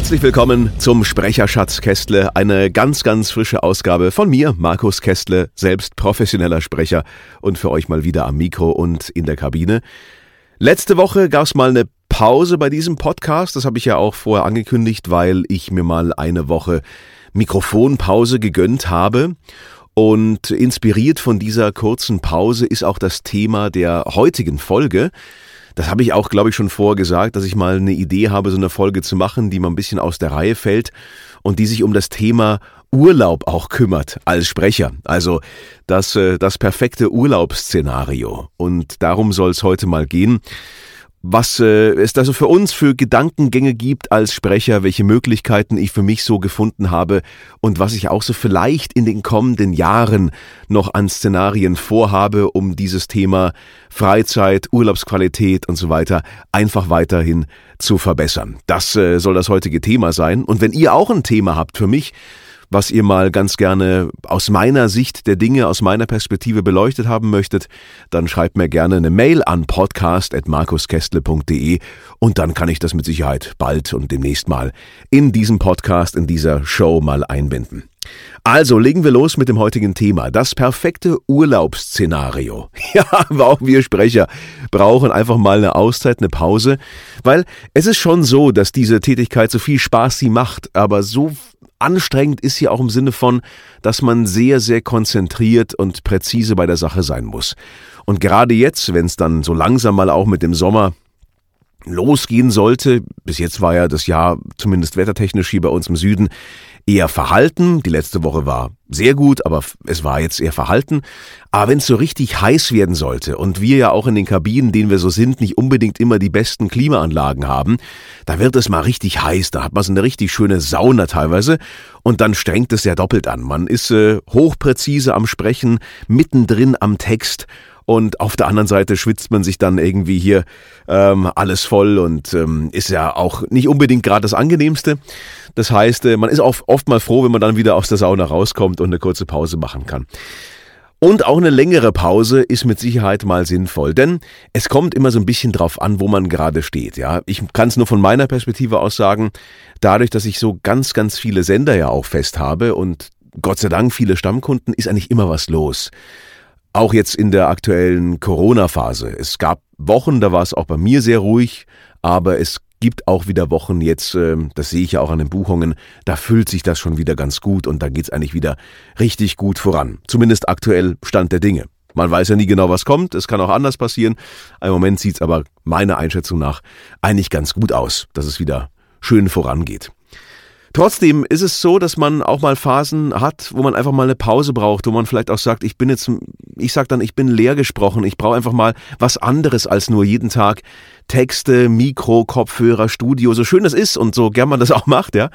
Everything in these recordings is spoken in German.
Herzlich willkommen zum Sprecherschatz Kästle, eine ganz, ganz frische Ausgabe von mir, Markus Kästle, selbst professioneller Sprecher und für euch mal wieder am Mikro und in der Kabine. Letzte Woche gab es mal eine Pause bei diesem Podcast, das habe ich ja auch vorher angekündigt, weil ich mir mal eine Woche Mikrofonpause gegönnt habe. Und inspiriert von dieser kurzen Pause ist auch das Thema der heutigen Folge. Das habe ich auch, glaube ich, schon vorher gesagt, dass ich mal eine Idee habe, so eine Folge zu machen, die mal ein bisschen aus der Reihe fällt und die sich um das Thema Urlaub auch kümmert als Sprecher. Also das, äh, das perfekte Urlaubsszenario. Und darum soll es heute mal gehen was äh, es also für uns für Gedankengänge gibt als Sprecher, welche Möglichkeiten ich für mich so gefunden habe und was ich auch so vielleicht in den kommenden Jahren noch an Szenarien vorhabe, um dieses Thema Freizeit, Urlaubsqualität und so weiter einfach weiterhin zu verbessern. Das äh, soll das heutige Thema sein. Und wenn ihr auch ein Thema habt für mich, was ihr mal ganz gerne aus meiner Sicht der Dinge, aus meiner Perspektive beleuchtet haben möchtet, dann schreibt mir gerne eine Mail an podcast.markuskestle.de und dann kann ich das mit Sicherheit bald und demnächst mal in diesem Podcast, in dieser Show mal einbinden. Also legen wir los mit dem heutigen Thema. Das perfekte Urlaubsszenario. Ja, auch wir Sprecher brauchen einfach mal eine Auszeit, eine Pause, weil es ist schon so, dass diese Tätigkeit so viel Spaß sie macht, aber so anstrengend ist sie auch im Sinne von, dass man sehr, sehr konzentriert und präzise bei der Sache sein muss. Und gerade jetzt, wenn es dann so langsam mal auch mit dem Sommer losgehen sollte, bis jetzt war ja das Jahr zumindest wettertechnisch hier bei uns im Süden eher verhalten. Die letzte Woche war sehr gut, aber es war jetzt eher verhalten. Aber wenn es so richtig heiß werden sollte und wir ja auch in den Kabinen, denen wir so sind, nicht unbedingt immer die besten Klimaanlagen haben, da wird es mal richtig heiß, da hat man so eine richtig schöne Sauna teilweise und dann strengt es ja doppelt an. Man ist äh, hochpräzise am Sprechen, mittendrin am Text und auf der anderen Seite schwitzt man sich dann irgendwie hier ähm, alles voll und ähm, ist ja auch nicht unbedingt gerade das angenehmste. Das heißt, äh, man ist oft, oft mal froh, wenn man dann wieder aus der Sauna rauskommt und eine kurze Pause machen kann. Und auch eine längere Pause ist mit Sicherheit mal sinnvoll, denn es kommt immer so ein bisschen drauf an, wo man gerade steht. Ja, ich kann es nur von meiner Perspektive aus sagen, dadurch, dass ich so ganz, ganz viele Sender ja auch fest habe und Gott sei Dank viele Stammkunden, ist eigentlich immer was los. Auch jetzt in der aktuellen Corona-Phase. Es gab Wochen, da war es auch bei mir sehr ruhig, aber es gibt auch wieder Wochen jetzt, ähm, das sehe ich ja auch an den Buchungen, da füllt sich das schon wieder ganz gut und da geht es eigentlich wieder richtig gut voran. Zumindest aktuell Stand der Dinge. Man weiß ja nie genau, was kommt, es kann auch anders passieren. Im Moment sieht es aber meiner Einschätzung nach eigentlich ganz gut aus, dass es wieder schön vorangeht. Trotzdem ist es so, dass man auch mal Phasen hat, wo man einfach mal eine Pause braucht, wo man vielleicht auch sagt, ich bin jetzt, ich sag dann, ich bin leer gesprochen, ich brauche einfach mal was anderes als nur jeden Tag Texte, Mikro, Kopfhörer, Studio, so schön das ist und so gern man das auch macht, ja.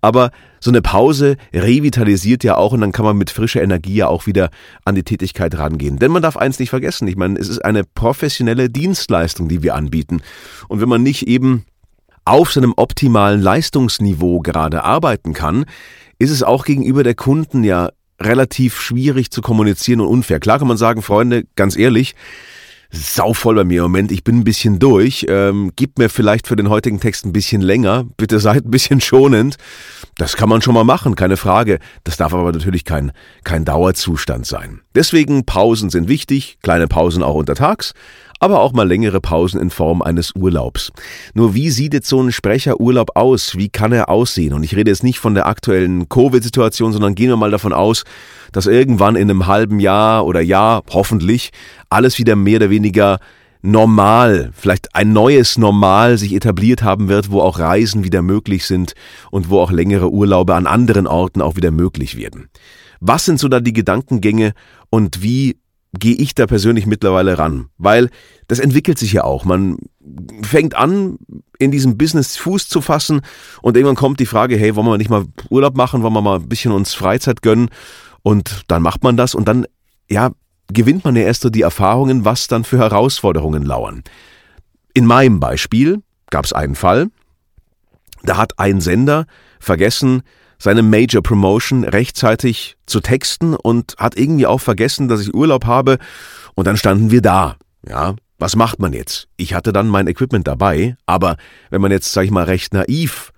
Aber so eine Pause revitalisiert ja auch und dann kann man mit frischer Energie ja auch wieder an die Tätigkeit rangehen. Denn man darf eins nicht vergessen, ich meine, es ist eine professionelle Dienstleistung, die wir anbieten. Und wenn man nicht eben auf seinem optimalen Leistungsniveau gerade arbeiten kann, ist es auch gegenüber der Kunden ja relativ schwierig zu kommunizieren und unfair. Klar kann man sagen, Freunde, ganz ehrlich, sau voll bei mir im Moment, ich bin ein bisschen durch, ähm, gib mir vielleicht für den heutigen Text ein bisschen länger, bitte seid ein bisschen schonend. Das kann man schon mal machen, keine Frage. Das darf aber natürlich kein, kein Dauerzustand sein. Deswegen Pausen sind wichtig, kleine Pausen auch untertags, aber auch mal längere Pausen in Form eines Urlaubs. Nur wie sieht jetzt so ein Sprecherurlaub aus? Wie kann er aussehen? Und ich rede jetzt nicht von der aktuellen Covid-Situation, sondern gehen wir mal davon aus, dass irgendwann in einem halben Jahr oder Jahr hoffentlich alles wieder mehr oder weniger normal, vielleicht ein neues Normal sich etabliert haben wird, wo auch Reisen wieder möglich sind und wo auch längere Urlaube an anderen Orten auch wieder möglich werden. Was sind so da die Gedankengänge und wie gehe ich da persönlich mittlerweile ran, weil das entwickelt sich ja auch. Man fängt an, in diesem Business Fuß zu fassen und irgendwann kommt die Frage, hey, wollen wir nicht mal Urlaub machen, wollen wir mal ein bisschen uns Freizeit gönnen und dann macht man das und dann, ja, gewinnt man ja erst so die Erfahrungen, was dann für Herausforderungen lauern. In meinem Beispiel gab es einen Fall, da hat ein Sender vergessen, seine Major Promotion rechtzeitig zu texten und hat irgendwie auch vergessen, dass ich Urlaub habe. Und dann standen wir da. Ja, was macht man jetzt? Ich hatte dann mein Equipment dabei, aber wenn man jetzt, sag ich mal, recht naiv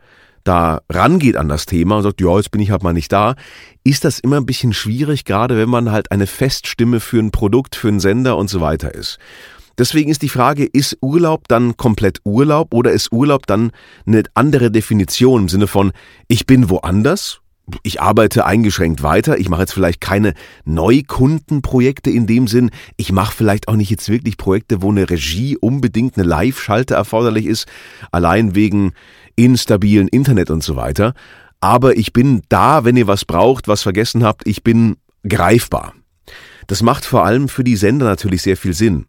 da rangeht an das Thema und sagt, ja, jetzt bin ich halt mal nicht da, ist das immer ein bisschen schwierig, gerade wenn man halt eine Feststimme für ein Produkt, für einen Sender und so weiter ist. Deswegen ist die Frage, ist Urlaub dann komplett Urlaub oder ist Urlaub dann eine andere Definition im Sinne von, ich bin woanders, ich arbeite eingeschränkt weiter, ich mache jetzt vielleicht keine Neukundenprojekte in dem Sinn, ich mache vielleicht auch nicht jetzt wirklich Projekte, wo eine Regie unbedingt eine Live-Schalte erforderlich ist, allein wegen instabilen Internet und so weiter. Aber ich bin da, wenn ihr was braucht, was vergessen habt, ich bin greifbar. Das macht vor allem für die Sender natürlich sehr viel Sinn.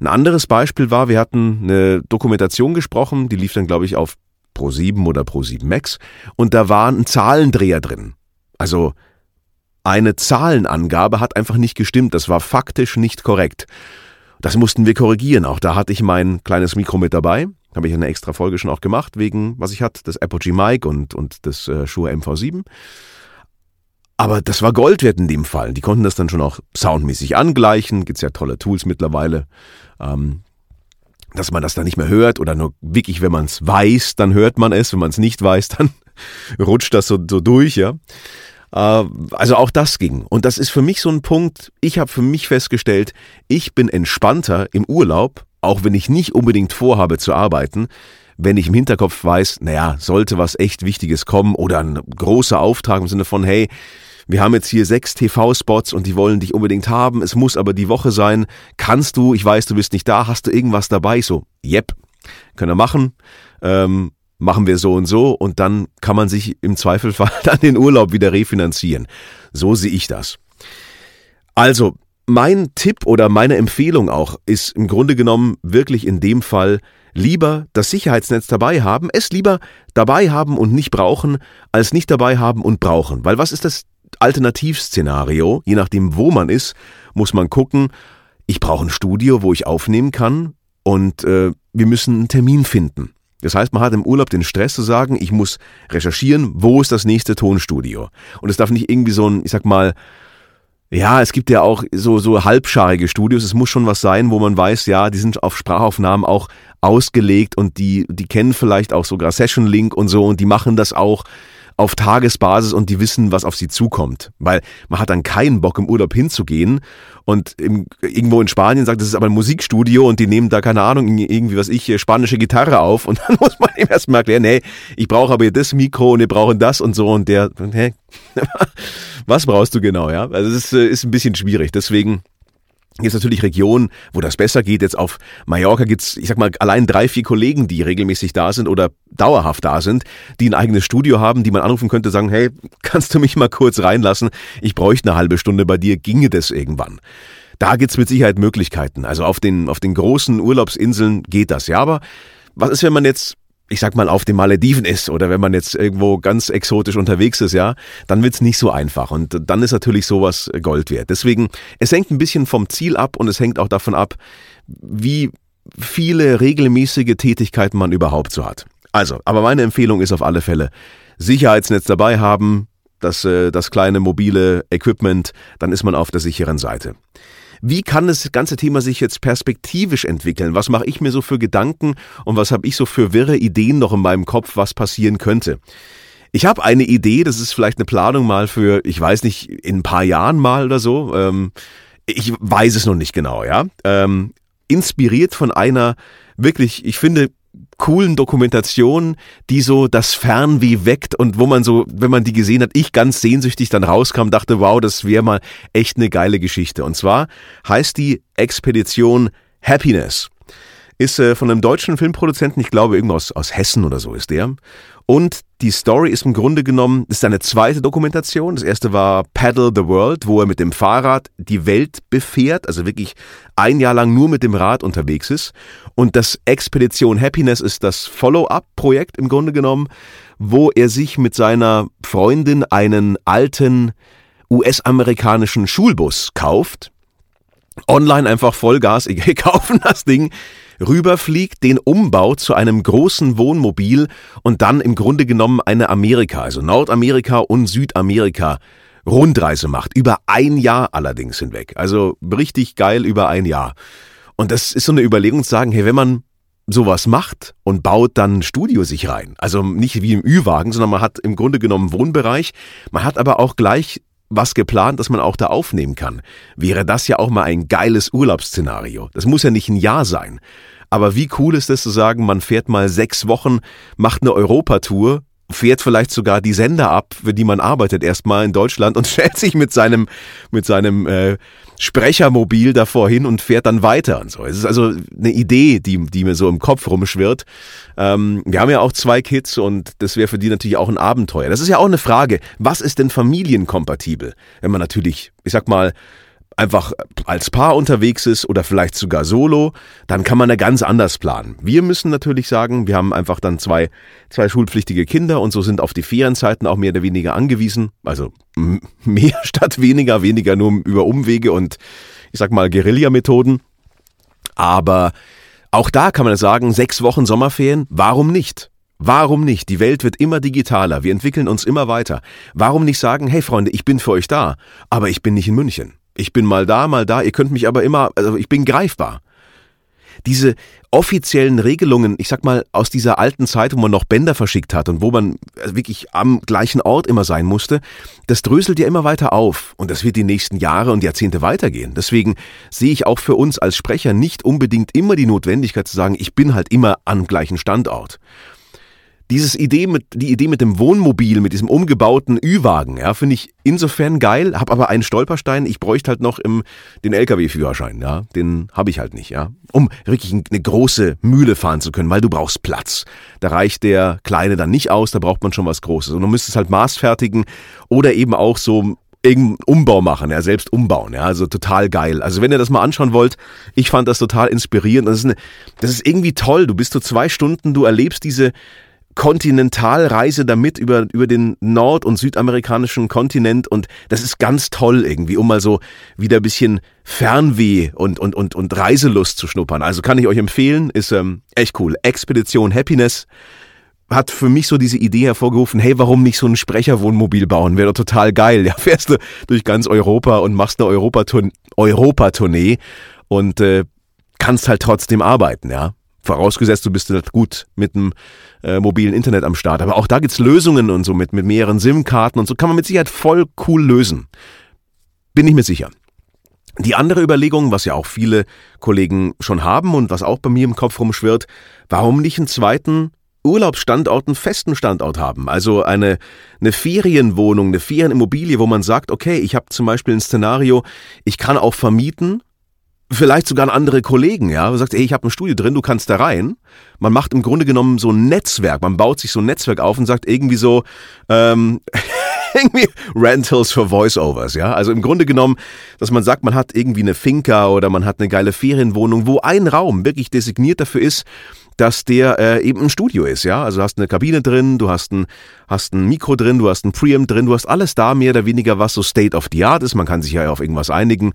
Ein anderes Beispiel war, wir hatten eine Dokumentation gesprochen, die lief dann, glaube ich, auf Pro7 oder Pro7 Max, und da war ein Zahlendreher drin. Also eine Zahlenangabe hat einfach nicht gestimmt, das war faktisch nicht korrekt. Das mussten wir korrigieren. Auch da hatte ich mein kleines Mikro mit dabei. Habe ich eine extra Folge schon auch gemacht, wegen, was ich hatte, das Apogee Mic und, und das äh, Shure MV7. Aber das war Gold wert in dem Fall. Die konnten das dann schon auch soundmäßig angleichen. Gibt's ja tolle Tools mittlerweile. Ähm, dass man das dann nicht mehr hört oder nur wirklich, wenn man es weiß, dann hört man es. Wenn man es nicht weiß, dann rutscht das so, so durch, ja. Äh, also auch das ging. Und das ist für mich so ein Punkt, ich habe für mich festgestellt, ich bin entspannter im Urlaub, auch wenn ich nicht unbedingt vorhabe zu arbeiten, wenn ich im Hinterkopf weiß, naja, sollte was echt Wichtiges kommen oder ein großer Auftrag im Sinne von, hey, wir haben jetzt hier sechs TV-Spots und die wollen dich unbedingt haben, es muss aber die Woche sein. Kannst du, ich weiß, du bist nicht da, hast du irgendwas dabei? Ich so, yep, können wir machen. Ähm, machen wir so und so und dann kann man sich im Zweifelfall dann den Urlaub wieder refinanzieren. So sehe ich das. Also, mein Tipp oder meine Empfehlung auch ist im Grunde genommen wirklich in dem Fall lieber das Sicherheitsnetz dabei haben, es lieber dabei haben und nicht brauchen, als nicht dabei haben und brauchen. Weil was ist das Alternativszenario, je nachdem, wo man ist, muss man gucken, ich brauche ein Studio, wo ich aufnehmen kann und äh, wir müssen einen Termin finden. Das heißt, man hat im Urlaub den Stress zu sagen, ich muss recherchieren, wo ist das nächste Tonstudio. Und es darf nicht irgendwie so ein, ich sag mal, ja, es gibt ja auch so, so halbscharige Studios. Es muss schon was sein, wo man weiß, ja, die sind auf Sprachaufnahmen auch ausgelegt und die, die kennen vielleicht auch sogar Session Link und so und die machen das auch auf Tagesbasis und die wissen, was auf sie zukommt. Weil man hat dann keinen Bock, im Urlaub hinzugehen und im, irgendwo in Spanien sagt, das ist aber ein Musikstudio und die nehmen da, keine Ahnung, irgendwie, was ich, spanische Gitarre auf und dann muss man ihm erstmal erklären, nee, ich brauche aber das Mikro und wir brauchen das und so und der, hä, was brauchst du genau, ja? Also es ist, äh, ist ein bisschen schwierig. Deswegen ist natürlich Regionen, wo das besser geht. Jetzt auf Mallorca gibt's, ich sag mal, allein drei, vier Kollegen, die regelmäßig da sind oder dauerhaft da sind, die ein eigenes Studio haben, die man anrufen könnte, sagen, hey, kannst du mich mal kurz reinlassen? Ich bräuchte eine halbe Stunde bei dir, ginge das irgendwann. Da gibt's mit Sicherheit Möglichkeiten. Also auf den, auf den großen Urlaubsinseln geht das, ja, aber was ist, wenn man jetzt ich sag mal, auf den Malediven ist oder wenn man jetzt irgendwo ganz exotisch unterwegs ist, ja, dann wird's nicht so einfach. Und dann ist natürlich sowas Gold wert. Deswegen, es hängt ein bisschen vom Ziel ab und es hängt auch davon ab, wie viele regelmäßige Tätigkeiten man überhaupt so hat. Also, aber meine Empfehlung ist auf alle Fälle, Sicherheitsnetz dabei haben, das, äh, das kleine mobile Equipment, dann ist man auf der sicheren Seite. Wie kann das ganze Thema sich jetzt perspektivisch entwickeln? Was mache ich mir so für Gedanken und was habe ich so für wirre Ideen noch in meinem Kopf, was passieren könnte? Ich habe eine Idee, das ist vielleicht eine Planung mal für, ich weiß nicht, in ein paar Jahren mal oder so. Ähm, ich weiß es noch nicht genau, ja. Ähm, inspiriert von einer wirklich, ich finde, coolen Dokumentationen, die so das Fernweh weckt und wo man so, wenn man die gesehen hat, ich ganz sehnsüchtig dann rauskam, dachte, wow, das wäre mal echt eine geile Geschichte. Und zwar heißt die Expedition Happiness. Ist äh, von einem deutschen Filmproduzenten, ich glaube irgendwo aus, aus Hessen oder so ist der. Und die Story ist im Grunde genommen, ist eine zweite Dokumentation. Das erste war Paddle the World, wo er mit dem Fahrrad die Welt befährt, also wirklich ein Jahr lang nur mit dem Rad unterwegs ist. Und das Expedition Happiness ist das Follow-up-Projekt im Grunde genommen, wo er sich mit seiner Freundin einen alten US-amerikanischen Schulbus kauft. Online einfach Vollgas, egal, kaufen das Ding, rüberfliegt, den umbaut zu einem großen Wohnmobil und dann im Grunde genommen eine Amerika, also Nordamerika und Südamerika Rundreise macht. Über ein Jahr allerdings hinweg. Also richtig geil über ein Jahr. Und das ist so eine Überlegung zu sagen, hey, wenn man sowas macht und baut dann ein Studio sich rein. Also nicht wie im Ü-Wagen, sondern man hat im Grunde genommen Wohnbereich. Man hat aber auch gleich was geplant, dass man auch da aufnehmen kann. Wäre das ja auch mal ein geiles Urlaubsszenario. Das muss ja nicht ein Jahr sein. Aber wie cool ist es zu sagen, man fährt mal sechs Wochen, macht eine Europatour fährt vielleicht sogar die Sender ab, für die man arbeitet, erstmal in Deutschland und stellt sich mit seinem, mit seinem äh, Sprechermobil davor hin und fährt dann weiter und so. Es ist also eine Idee, die, die mir so im Kopf rumschwirrt. Ähm, wir haben ja auch zwei Kids und das wäre für die natürlich auch ein Abenteuer. Das ist ja auch eine Frage. Was ist denn familienkompatibel? Wenn man natürlich, ich sag mal, einfach als Paar unterwegs ist oder vielleicht sogar solo, dann kann man da ganz anders planen. Wir müssen natürlich sagen, wir haben einfach dann zwei, zwei schulpflichtige Kinder und so sind auf die Ferienzeiten auch mehr oder weniger angewiesen. Also mehr statt weniger, weniger nur über Umwege und ich sag mal Guerilla-Methoden. Aber auch da kann man sagen, sechs Wochen Sommerferien, warum nicht? Warum nicht? Die Welt wird immer digitaler, wir entwickeln uns immer weiter. Warum nicht sagen, hey Freunde, ich bin für euch da, aber ich bin nicht in München. Ich bin mal da, mal da, ihr könnt mich aber immer, also ich bin greifbar. Diese offiziellen Regelungen, ich sag mal, aus dieser alten Zeit, wo man noch Bänder verschickt hat und wo man wirklich am gleichen Ort immer sein musste, das dröselt ja immer weiter auf und das wird die nächsten Jahre und Jahrzehnte weitergehen. Deswegen sehe ich auch für uns als Sprecher nicht unbedingt immer die Notwendigkeit zu sagen, ich bin halt immer am gleichen Standort dieses Idee mit, die Idee mit dem Wohnmobil, mit diesem umgebauten Ü-Wagen, ja, finde ich insofern geil, habe aber einen Stolperstein, ich bräuchte halt noch im, den LKW-Führerschein, ja, den habe ich halt nicht, ja, um wirklich eine große Mühle fahren zu können, weil du brauchst Platz. Da reicht der kleine dann nicht aus, da braucht man schon was Großes und du müsstest halt maßfertigen oder eben auch so irgendeinen Umbau machen, ja, selbst umbauen, ja, also total geil. Also wenn ihr das mal anschauen wollt, ich fand das total inspirierend. Das ist, eine, das ist irgendwie toll. Du bist so zwei Stunden, du erlebst diese Kontinentalreise damit über, über den nord- und südamerikanischen Kontinent und das ist ganz toll irgendwie, um mal so wieder ein bisschen Fernweh und, und, und, und Reiselust zu schnuppern. Also kann ich euch empfehlen, ist ähm, echt cool. Expedition Happiness hat für mich so diese Idee hervorgerufen, hey, warum nicht so ein Sprecherwohnmobil bauen? Wäre doch total geil. Ja, fährst du durch ganz Europa und machst eine Europatournee Europa und äh, kannst halt trotzdem arbeiten, ja. Vorausgesetzt, du bist halt gut mit dem äh, mobilen Internet am Start. Aber auch da gibt's Lösungen und so mit, mit mehreren SIM-Karten und so kann man mit Sicherheit voll cool lösen. Bin ich mir sicher. Die andere Überlegung, was ja auch viele Kollegen schon haben und was auch bei mir im Kopf rumschwirrt, warum nicht einen zweiten Urlaubsstandort, einen festen Standort haben? Also eine, eine Ferienwohnung, eine Ferienimmobilie, wo man sagt, okay, ich habe zum Beispiel ein Szenario, ich kann auch vermieten vielleicht sogar an andere Kollegen, ja, man sagt, ey, ich habe ein Studio drin, du kannst da rein. Man macht im Grunde genommen so ein Netzwerk, man baut sich so ein Netzwerk auf und sagt irgendwie so, ähm, irgendwie Rentals für Voiceovers, ja. Also im Grunde genommen, dass man sagt, man hat irgendwie eine Finca oder man hat eine geile Ferienwohnung, wo ein Raum wirklich designiert dafür ist, dass der äh, eben ein Studio ist, ja. Also du hast eine Kabine drin, du hast ein, hast ein Mikro drin, du hast ein Preamp drin, du hast alles da mehr oder weniger, was so State of the Art ist. Man kann sich ja auf irgendwas einigen.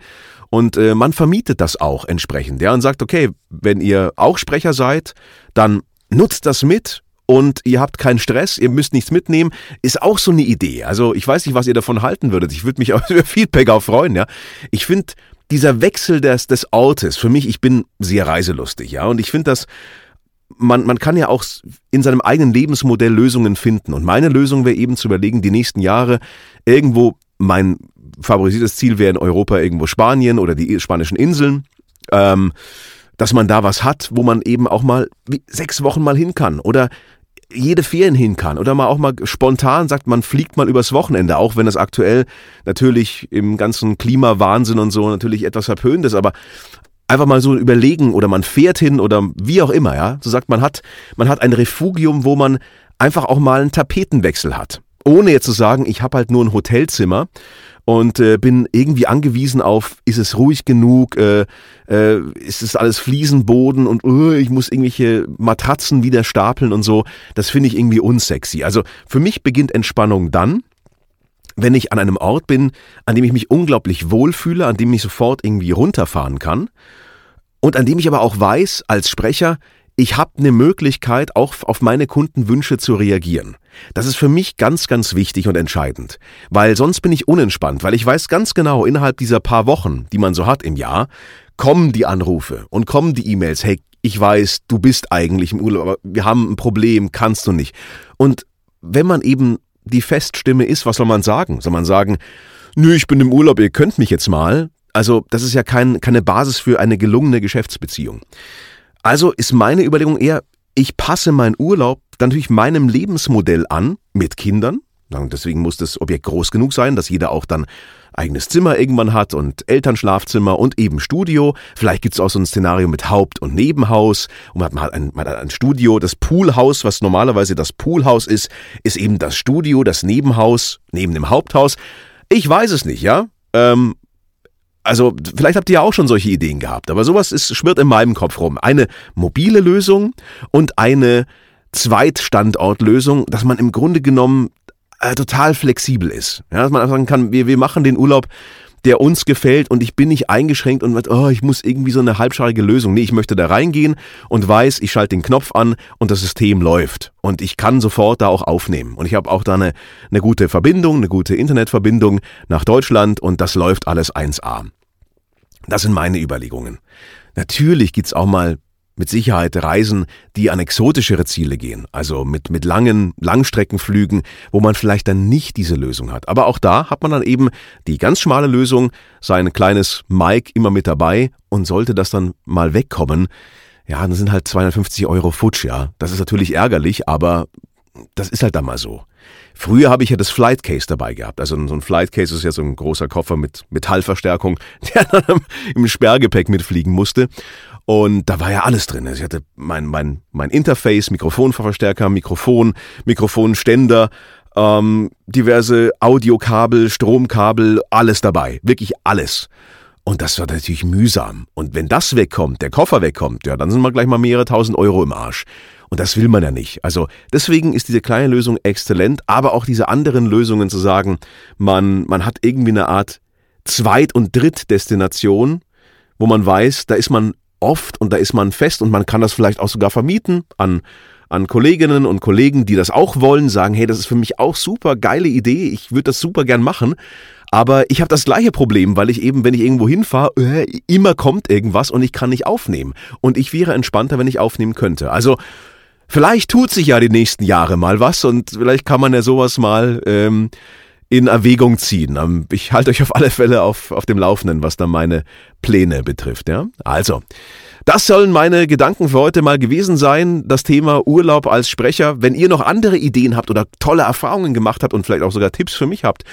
Und äh, man vermietet das auch entsprechend, ja, und sagt, okay, wenn ihr auch Sprecher seid, dann nutzt das mit, und ihr habt keinen Stress, ihr müsst nichts mitnehmen, ist auch so eine Idee. Also ich weiß nicht, was ihr davon halten würdet. Ich würde mich über Feedback auch freuen, ja. Ich finde dieser Wechsel des, des Ortes, für mich, ich bin sehr reiselustig, ja, und ich finde das man, man kann ja auch in seinem eigenen Lebensmodell Lösungen finden. Und meine Lösung wäre eben zu überlegen, die nächsten Jahre irgendwo, mein favorisiertes Ziel wäre in Europa irgendwo Spanien oder die spanischen Inseln, ähm, dass man da was hat, wo man eben auch mal sechs Wochen mal hin kann oder jede Ferien hin kann oder mal auch mal spontan sagt, man fliegt mal übers Wochenende, auch wenn es aktuell natürlich im ganzen Klimawahnsinn und so natürlich etwas verpönt ist, aber einfach mal so überlegen oder man fährt hin oder wie auch immer, ja. So sagt man hat, man hat ein Refugium, wo man einfach auch mal einen Tapetenwechsel hat. Ohne jetzt zu sagen, ich habe halt nur ein Hotelzimmer und äh, bin irgendwie angewiesen auf, ist es ruhig genug, äh, äh, ist es alles Fliesenboden und uh, ich muss irgendwelche Matratzen wieder stapeln und so. Das finde ich irgendwie unsexy. Also für mich beginnt Entspannung dann, wenn ich an einem Ort bin, an dem ich mich unglaublich wohlfühle, an dem ich sofort irgendwie runterfahren kann und an dem ich aber auch weiß als Sprecher, ich habe eine Möglichkeit, auch auf meine Kundenwünsche zu reagieren. Das ist für mich ganz, ganz wichtig und entscheidend, weil sonst bin ich unentspannt, weil ich weiß ganz genau, innerhalb dieser paar Wochen, die man so hat im Jahr, kommen die Anrufe und kommen die E-Mails, hey, ich weiß, du bist eigentlich im Urlaub, aber wir haben ein Problem, kannst du nicht. Und wenn man eben die Feststimme ist, was soll man sagen? Soll man sagen, nö, ich bin im Urlaub, ihr könnt mich jetzt mal? Also, das ist ja kein, keine Basis für eine gelungene Geschäftsbeziehung. Also ist meine Überlegung eher, ich passe meinen Urlaub dann natürlich meinem Lebensmodell an, mit Kindern. Deswegen muss das Objekt groß genug sein, dass jeder auch dann eigenes Zimmer irgendwann hat und Elternschlafzimmer und eben Studio. Vielleicht gibt es auch so ein Szenario mit Haupt- und Nebenhaus und man hat, ein, man hat ein Studio. Das Poolhaus, was normalerweise das Poolhaus ist, ist eben das Studio, das Nebenhaus neben dem Haupthaus. Ich weiß es nicht, ja. Ähm, also vielleicht habt ihr ja auch schon solche Ideen gehabt, aber sowas ist, schwirrt in meinem Kopf rum. Eine mobile Lösung und eine Zweitstandortlösung, dass man im Grunde genommen äh, total flexibel ist. Ja, dass man einfach sagen kann, wir, wir machen den Urlaub der uns gefällt und ich bin nicht eingeschränkt und oh, ich muss irgendwie so eine halbscharige Lösung. Nee, ich möchte da reingehen und weiß, ich schalte den Knopf an und das System läuft. Und ich kann sofort da auch aufnehmen. Und ich habe auch da eine, eine gute Verbindung, eine gute Internetverbindung nach Deutschland und das läuft alles 1A. Das sind meine Überlegungen. Natürlich gibt's auch mal mit Sicherheit Reisen, die an exotischere Ziele gehen, also mit, mit langen Langstreckenflügen, wo man vielleicht dann nicht diese Lösung hat. Aber auch da hat man dann eben die ganz schmale Lösung, sein kleines Mike immer mit dabei und sollte das dann mal wegkommen, ja, dann sind halt 250 Euro futsch, ja. Das ist natürlich ärgerlich, aber das ist halt dann mal so. Früher habe ich ja das Flight Case dabei gehabt. Also so ein Flight Case ist ja so ein großer Koffer mit Metallverstärkung, der dann im Sperrgepäck mitfliegen musste. Und da war ja alles drin. Also ich hatte mein, mein, mein Interface, Mikrofonverstärker, Mikrofon, Mikrofonständer, ähm, diverse Audiokabel, Stromkabel, alles dabei. Wirklich alles. Und das war natürlich mühsam. Und wenn das wegkommt, der Koffer wegkommt, ja, dann sind wir gleich mal mehrere tausend Euro im Arsch. Und das will man ja nicht. Also deswegen ist diese kleine Lösung exzellent, aber auch diese anderen Lösungen zu sagen, man, man hat irgendwie eine Art Zweit- und Drittdestination, wo man weiß, da ist man oft und da ist man fest und man kann das vielleicht auch sogar vermieten an an Kolleginnen und Kollegen, die das auch wollen, sagen, hey, das ist für mich auch super geile Idee, ich würde das super gern machen. Aber ich habe das gleiche Problem, weil ich eben, wenn ich irgendwo hinfahre, äh, immer kommt irgendwas und ich kann nicht aufnehmen. Und ich wäre entspannter, wenn ich aufnehmen könnte. Also vielleicht tut sich ja die nächsten Jahre mal was und vielleicht kann man ja sowas mal ähm, in Erwägung ziehen. Ähm, ich halte euch auf alle Fälle auf, auf dem Laufenden, was da meine Pläne betrifft. Ja? Also, das sollen meine Gedanken für heute mal gewesen sein. Das Thema Urlaub als Sprecher. Wenn ihr noch andere Ideen habt oder tolle Erfahrungen gemacht habt und vielleicht auch sogar Tipps für mich habt,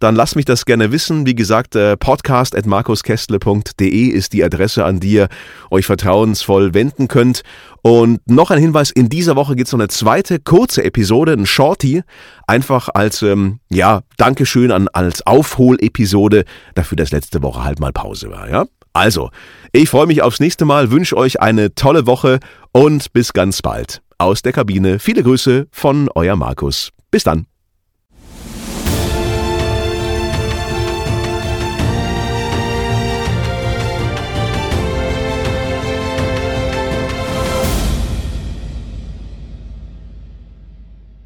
dann lasst mich das gerne wissen. Wie gesagt, äh, podcast at markuskestle.de ist die Adresse, an die ihr euch vertrauensvoll wenden könnt. Und noch ein Hinweis, in dieser Woche gibt es noch eine zweite kurze Episode, ein Shorty, einfach als, ähm, ja, Dankeschön an, als Aufholepisode dafür, dass letzte Woche halt mal Pause war, ja? Also, ich freue mich aufs nächste Mal, wünsche euch eine tolle Woche und bis ganz bald. Aus der Kabine viele Grüße von euer Markus. Bis dann.